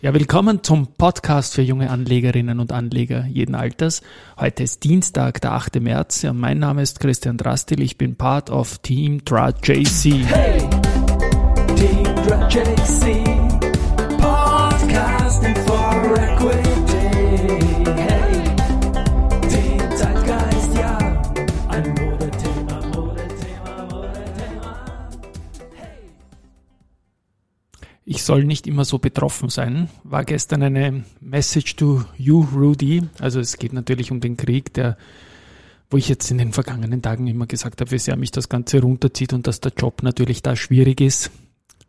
Ja, willkommen zum Podcast für junge Anlegerinnen und Anleger jeden Alters. Heute ist Dienstag, der 8. März. Ja, mein Name ist Christian Drastil. Ich bin Part of Team Dra JC. Hey, Team Dra JC. Podcasting for Equity. Soll nicht immer so betroffen sein. War gestern eine Message to you, Rudy. Also es geht natürlich um den Krieg, der wo ich jetzt in den vergangenen Tagen immer gesagt habe, wie sehr mich das Ganze runterzieht und dass der Job natürlich da schwierig ist.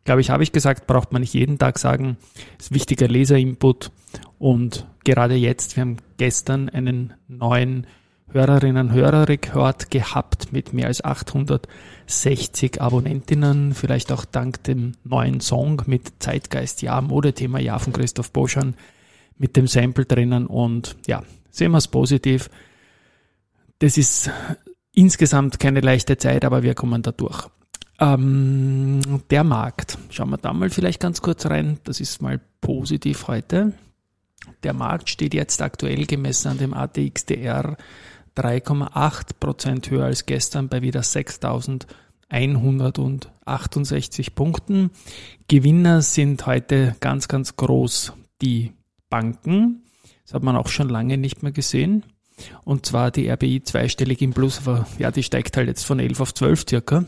Glaube ich, habe ich gesagt, braucht man nicht jeden Tag sagen. Ist wichtiger Leserinput. Und gerade jetzt, wir haben gestern einen neuen Hörerinnen Hörerrekord gehabt mit mehr als 860 Abonnentinnen, vielleicht auch dank dem neuen Song mit Zeitgeist Ja, Modethema Ja von Christoph Boschan mit dem Sample drinnen und ja, sehen wir es positiv. Das ist insgesamt keine leichte Zeit, aber wir kommen da durch. Ähm, der Markt, schauen wir da mal vielleicht ganz kurz rein, das ist mal positiv heute. Der Markt steht jetzt aktuell gemessen an dem ATXDR 3,8 Prozent höher als gestern bei wieder 6.168 Punkten. Gewinner sind heute ganz, ganz groß die Banken. Das hat man auch schon lange nicht mehr gesehen. Und zwar die RBI zweistellig im Plus, aber ja, die steigt halt jetzt von 11 auf 12 circa.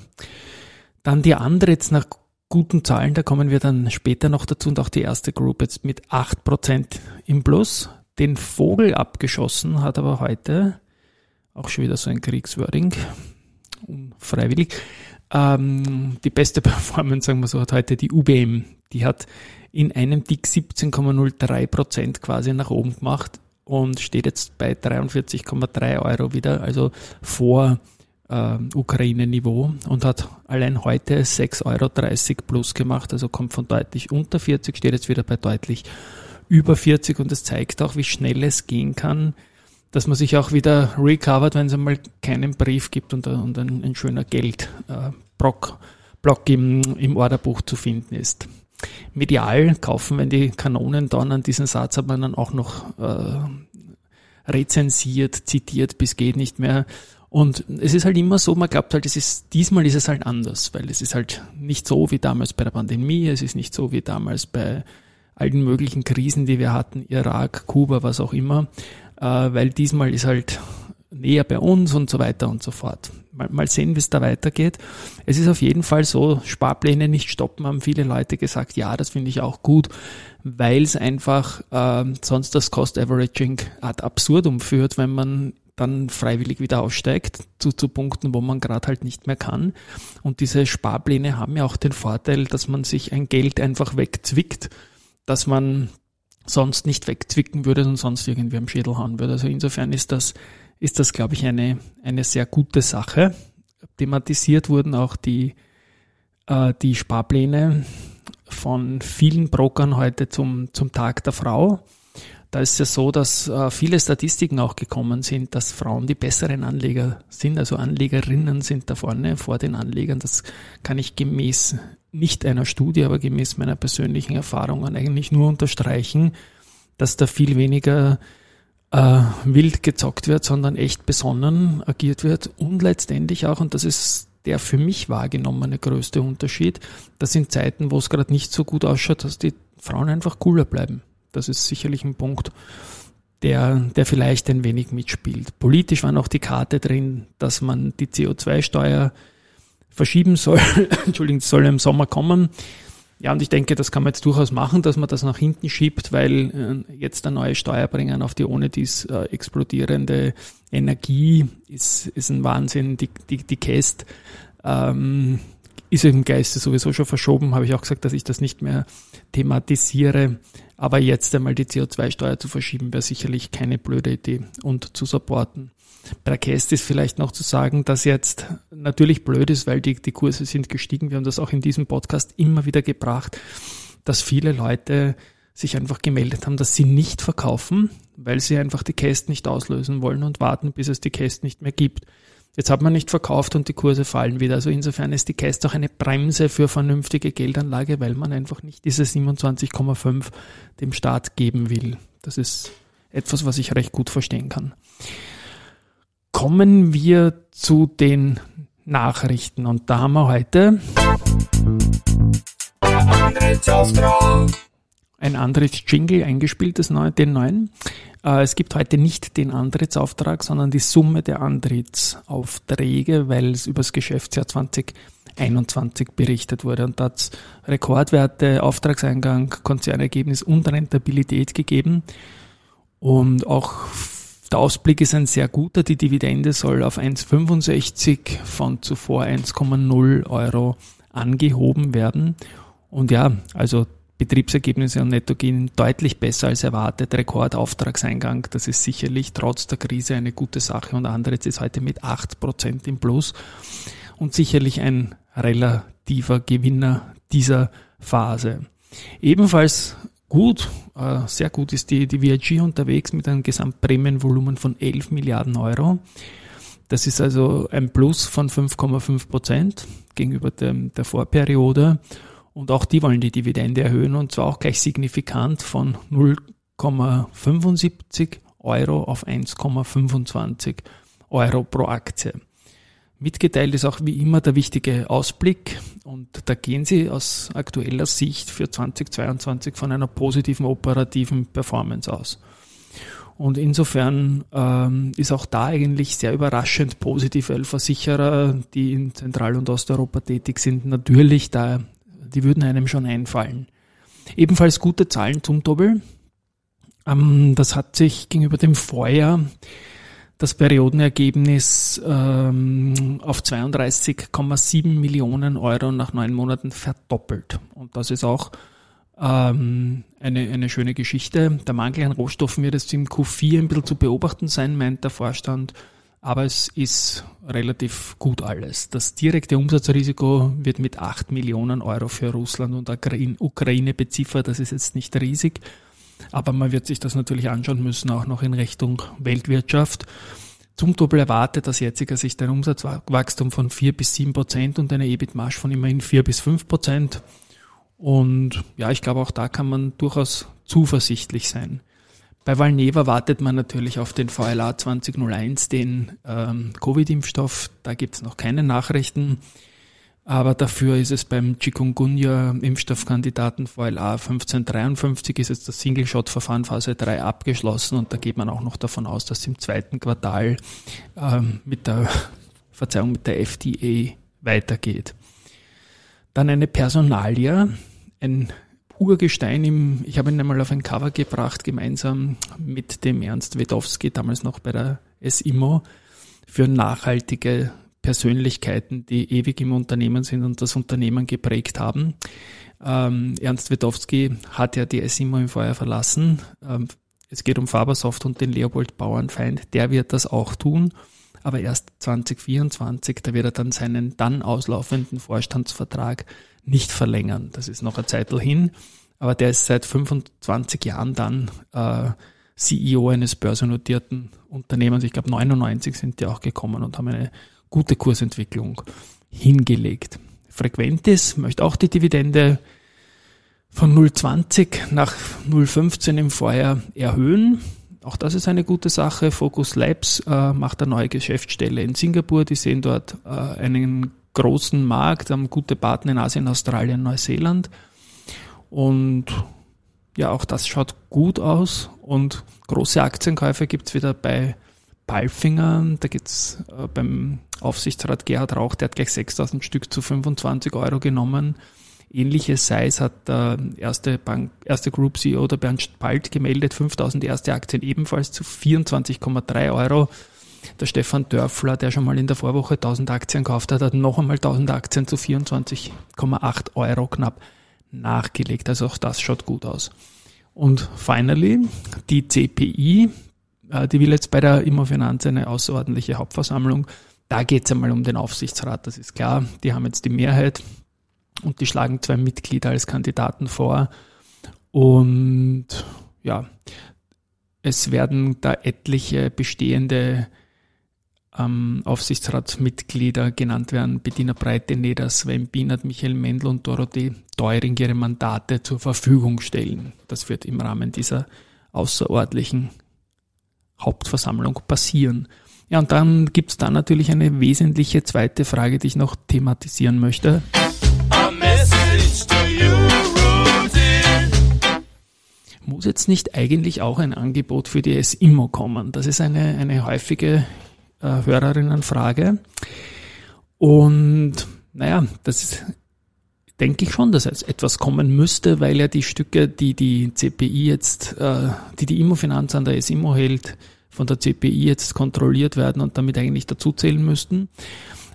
Dann die andere jetzt nach guten Zahlen, da kommen wir dann später noch dazu und auch die erste Group jetzt mit 8% im Plus. Den Vogel abgeschossen hat aber heute, auch schon wieder so ein Kriegswording, unfreiwillig, ähm, die beste Performance, sagen wir so, hat heute die UBM. Die hat in einem Tick 17,03% quasi nach oben gemacht und steht jetzt bei 43,3 Euro wieder, also vor äh, Ukraine-Niveau und hat allein heute 6,30 Euro plus gemacht, also kommt von deutlich unter 40, steht jetzt wieder bei deutlich über 40 und es zeigt auch, wie schnell es gehen kann, dass man sich auch wieder recovert, wenn es einmal keinen Brief gibt und, und ein, ein, schöner Geldblock äh, im, im Orderbuch zu finden ist medial kaufen, wenn die Kanonen dann an diesen Satz hat man dann auch noch äh, rezensiert, zitiert, bis geht nicht mehr. Und es ist halt immer so, man glaubt halt, es ist, diesmal ist es halt anders, weil es ist halt nicht so wie damals bei der Pandemie, es ist nicht so wie damals bei allen möglichen Krisen, die wir hatten, Irak, Kuba, was auch immer, weil diesmal ist halt näher bei uns und so weiter und so fort. Mal, mal sehen, wie es da weitergeht. Es ist auf jeden Fall so, Sparpläne nicht stoppen, haben viele Leute gesagt, ja, das finde ich auch gut, weil es einfach äh, sonst das Cost Averaging ad absurdum führt, wenn man dann freiwillig wieder aussteigt zu, zu Punkten, wo man gerade halt nicht mehr kann. Und diese Sparpläne haben ja auch den Vorteil, dass man sich ein Geld einfach wegzwickt, dass man sonst nicht wegzwicken würde und sonst irgendwie am Schädel hauen würde. Also insofern ist das, ist das, glaube ich, eine, eine sehr gute Sache. Thematisiert wurden auch die, äh, die Sparpläne von vielen Brokern heute zum, zum Tag der Frau. Da ist es ja so, dass äh, viele Statistiken auch gekommen sind, dass Frauen die besseren Anleger sind, also Anlegerinnen sind da vorne vor den Anlegern. Das kann ich gemäß nicht einer Studie, aber gemäß meiner persönlichen Erfahrungen eigentlich nur unterstreichen, dass da viel weniger äh, wild gezockt wird, sondern echt besonnen agiert wird und letztendlich auch, und das ist der für mich wahrgenommene größte Unterschied, das sind Zeiten, wo es gerade nicht so gut ausschaut, dass die Frauen einfach cooler bleiben. Das ist sicherlich ein Punkt, der, der vielleicht ein wenig mitspielt. Politisch war noch die Karte drin, dass man die CO2-Steuer verschieben soll. Entschuldigung, soll im Sommer kommen. Ja, und ich denke, das kann man jetzt durchaus machen, dass man das nach hinten schiebt, weil äh, jetzt eine neue Steuer bringen auf die ohne dies äh, explodierende Energie ist, ist ein Wahnsinn. Die, die, die Käst ähm, ist im Geiste sowieso schon verschoben, habe ich auch gesagt, dass ich das nicht mehr thematisiere. Aber jetzt einmal die CO2-Steuer zu verschieben, wäre sicherlich keine blöde Idee und zu supporten. Bei der Cast ist vielleicht noch zu sagen, dass jetzt natürlich blöd ist, weil die, die Kurse sind gestiegen. Wir haben das auch in diesem Podcast immer wieder gebracht, dass viele Leute sich einfach gemeldet haben, dass sie nicht verkaufen, weil sie einfach die Cast nicht auslösen wollen und warten, bis es die Cast nicht mehr gibt. Jetzt hat man nicht verkauft und die Kurse fallen wieder. Also insofern ist die Cast auch eine Bremse für vernünftige Geldanlage, weil man einfach nicht diese 27,5 dem Staat geben will. Das ist etwas, was ich recht gut verstehen kann. Kommen wir zu den Nachrichten und da haben wir heute ein anderes Jingle eingespielt, das neue, den neuen. Äh, es gibt heute nicht den Antrittsauftrag, sondern die Summe der Antrittsaufträge, weil es über das Geschäftsjahr 2021 berichtet wurde. Und da hat es Rekordwerte, Auftragseingang, Konzernergebnis und Rentabilität gegeben. Und auch der Ausblick ist ein sehr guter. Die Dividende soll auf 1,65 von zuvor 1,0 Euro angehoben werden. Und ja, also Betriebsergebnisse und Netto gehen deutlich besser als erwartet. Rekordauftragseingang, das ist sicherlich trotz der Krise eine gute Sache und anderes ist heute mit 8% im Plus und sicherlich ein relativer Gewinner dieser Phase. Ebenfalls gut, äh, sehr gut ist die, die VIG unterwegs mit einem Gesamtprämienvolumen von 11 Milliarden Euro. Das ist also ein Plus von 5,5 Prozent gegenüber dem, der Vorperiode. Und auch die wollen die Dividende erhöhen und zwar auch gleich signifikant von 0,75 Euro auf 1,25 Euro pro Aktie. Mitgeteilt ist auch wie immer der wichtige Ausblick und da gehen Sie aus aktueller Sicht für 2022 von einer positiven operativen Performance aus. Und insofern ähm, ist auch da eigentlich sehr überraschend positiv, weil Versicherer, die in Zentral- und Osteuropa tätig sind, natürlich da die würden einem schon einfallen. Ebenfalls gute Zahlen zum Doppel. Ähm, das hat sich gegenüber dem Vorjahr das Periodenergebnis ähm, auf 32,7 Millionen Euro nach neun Monaten verdoppelt. Und das ist auch ähm, eine, eine schöne Geschichte. Der Mangel an Rohstoffen wird jetzt im Q4 ein bisschen zu beobachten sein, meint der Vorstand aber es ist relativ gut alles. Das direkte Umsatzrisiko wird mit 8 Millionen Euro für Russland und Ukraine beziffert. Das ist jetzt nicht riesig, aber man wird sich das natürlich anschauen müssen, auch noch in Richtung Weltwirtschaft. Zum Doppel erwartet das jetziger Sicht ein Umsatzwachstum von 4 bis 7 Prozent und eine EBIT-Marge von immerhin 4 bis 5 Prozent. Und ja, ich glaube, auch da kann man durchaus zuversichtlich sein. Bei Valneva wartet man natürlich auf den VLA 2001, den ähm, Covid-Impfstoff. Da gibt es noch keine Nachrichten. Aber dafür ist es beim Chikungunya-Impfstoffkandidaten VLA 1553 ist jetzt das Single-Shot-Verfahren Phase 3 abgeschlossen und da geht man auch noch davon aus, dass im zweiten Quartal ähm, mit der Verzeihung mit der FDA weitergeht. Dann eine Personalia, ein Urgestein im, ich habe ihn einmal auf ein Cover gebracht, gemeinsam mit dem Ernst Wedowski, damals noch bei der SIMO, für nachhaltige Persönlichkeiten, die ewig im Unternehmen sind und das Unternehmen geprägt haben. Ähm, Ernst Wedowski hat ja die SIMO im Feuer verlassen. Ähm, es geht um Fabersoft und den Leopold Bauernfeind. Der wird das auch tun, aber erst 2024, da wird er dann seinen dann auslaufenden Vorstandsvertrag nicht verlängern. Das ist noch eine Zeit hin, aber der ist seit 25 Jahren dann äh, CEO eines börsennotierten Unternehmens. Ich glaube 99 sind die auch gekommen und haben eine gute Kursentwicklung hingelegt. Frequentis möchte auch die Dividende von 0,20 nach 0,15 im Vorjahr erhöhen. Auch das ist eine gute Sache. Focus Labs äh, macht eine neue Geschäftsstelle in Singapur. Die sehen dort äh, einen großen Markt, haben gute Partner in Asien, Australien, Neuseeland. Und ja, auch das schaut gut aus. Und große Aktienkäufe gibt's wieder bei Palfinger. Da geht's äh, beim Aufsichtsrat Gerhard Rauch, der hat gleich 6000 Stück zu 25 Euro genommen. Ähnliche Size hat der erste Bank, erste Group CEO, der Bernd Spalt, gemeldet. 5000 erste Aktien ebenfalls zu 24,3 Euro. Der Stefan Dörfler, der schon mal in der Vorwoche 1000 Aktien gekauft hat, hat noch einmal 1000 Aktien zu 24,8 Euro knapp nachgelegt. Also auch das schaut gut aus. Und finally, die CPI, die will jetzt bei der Immofinanz eine außerordentliche Hauptversammlung. Da geht es einmal um den Aufsichtsrat, das ist klar. Die haben jetzt die Mehrheit und die schlagen zwei Mitglieder als Kandidaten vor. Und ja, es werden da etliche bestehende ähm, Aufsichtsratsmitglieder genannt werden, Bettina Breiteneder, Sven Bienert, Michael Mendel und Dorothee Deuring ihre Mandate zur Verfügung stellen. Das wird im Rahmen dieser außerordentlichen Hauptversammlung passieren. Ja, und dann gibt's da natürlich eine wesentliche zweite Frage, die ich noch thematisieren möchte. Muss jetzt nicht eigentlich auch ein Angebot für die SIMO kommen? Das ist eine, eine häufige äh, Hörerinnenfrage. Und naja, das ist, denke ich schon, dass jetzt etwas kommen müsste, weil ja die Stücke, die die CPI jetzt, äh, die die Immofinanz an der SIMO hält, von der CPI jetzt kontrolliert werden und damit eigentlich dazuzählen müssten.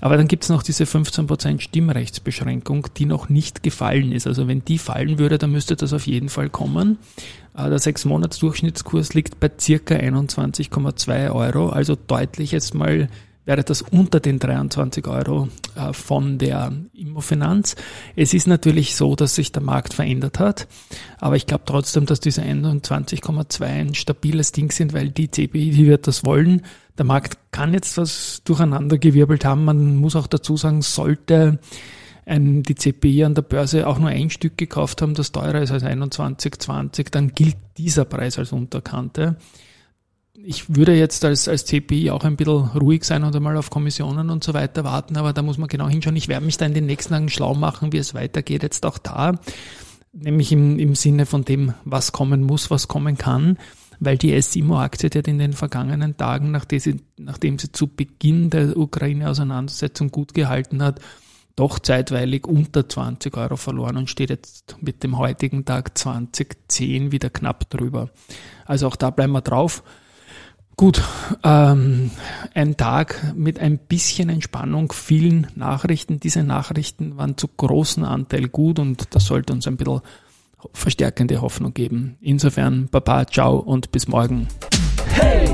Aber dann gibt es noch diese 15% Stimmrechtsbeschränkung, die noch nicht gefallen ist. Also wenn die fallen würde, dann müsste das auf jeden Fall kommen. Äh, der 6-Monats-Durchschnittskurs liegt bei circa 21,2 Euro, also deutlich jetzt mal wäre das unter den 23 Euro äh, von der Immofinanz. Es ist natürlich so, dass sich der Markt verändert hat, aber ich glaube trotzdem, dass diese 21,2 ein stabiles Ding sind, weil die CPI, die wird das wollen. Der Markt kann jetzt was durcheinandergewirbelt haben. Man muss auch dazu sagen, sollte ein, die CPI an der Börse auch nur ein Stück gekauft haben, das teurer ist als 21,20, dann gilt dieser Preis als Unterkante ich würde jetzt als, als CPI auch ein bisschen ruhig sein und einmal auf Kommissionen und so weiter warten, aber da muss man genau hinschauen. Ich werde mich da in den nächsten Tagen schlau machen, wie es weitergeht, jetzt auch da, nämlich im, im Sinne von dem, was kommen muss, was kommen kann, weil die SIMO-Aktie hat in den vergangenen Tagen, nachdem sie, nachdem sie zu Beginn der Ukraine-Auseinandersetzung gut gehalten hat, doch zeitweilig unter 20 Euro verloren und steht jetzt mit dem heutigen Tag 2010 wieder knapp drüber. Also auch da bleiben wir drauf. Gut, ähm, ein Tag mit ein bisschen Entspannung, vielen Nachrichten. Diese Nachrichten waren zu großen Anteil gut und das sollte uns ein bisschen verstärkende Hoffnung geben. Insofern, Baba, ciao und bis morgen. Hey,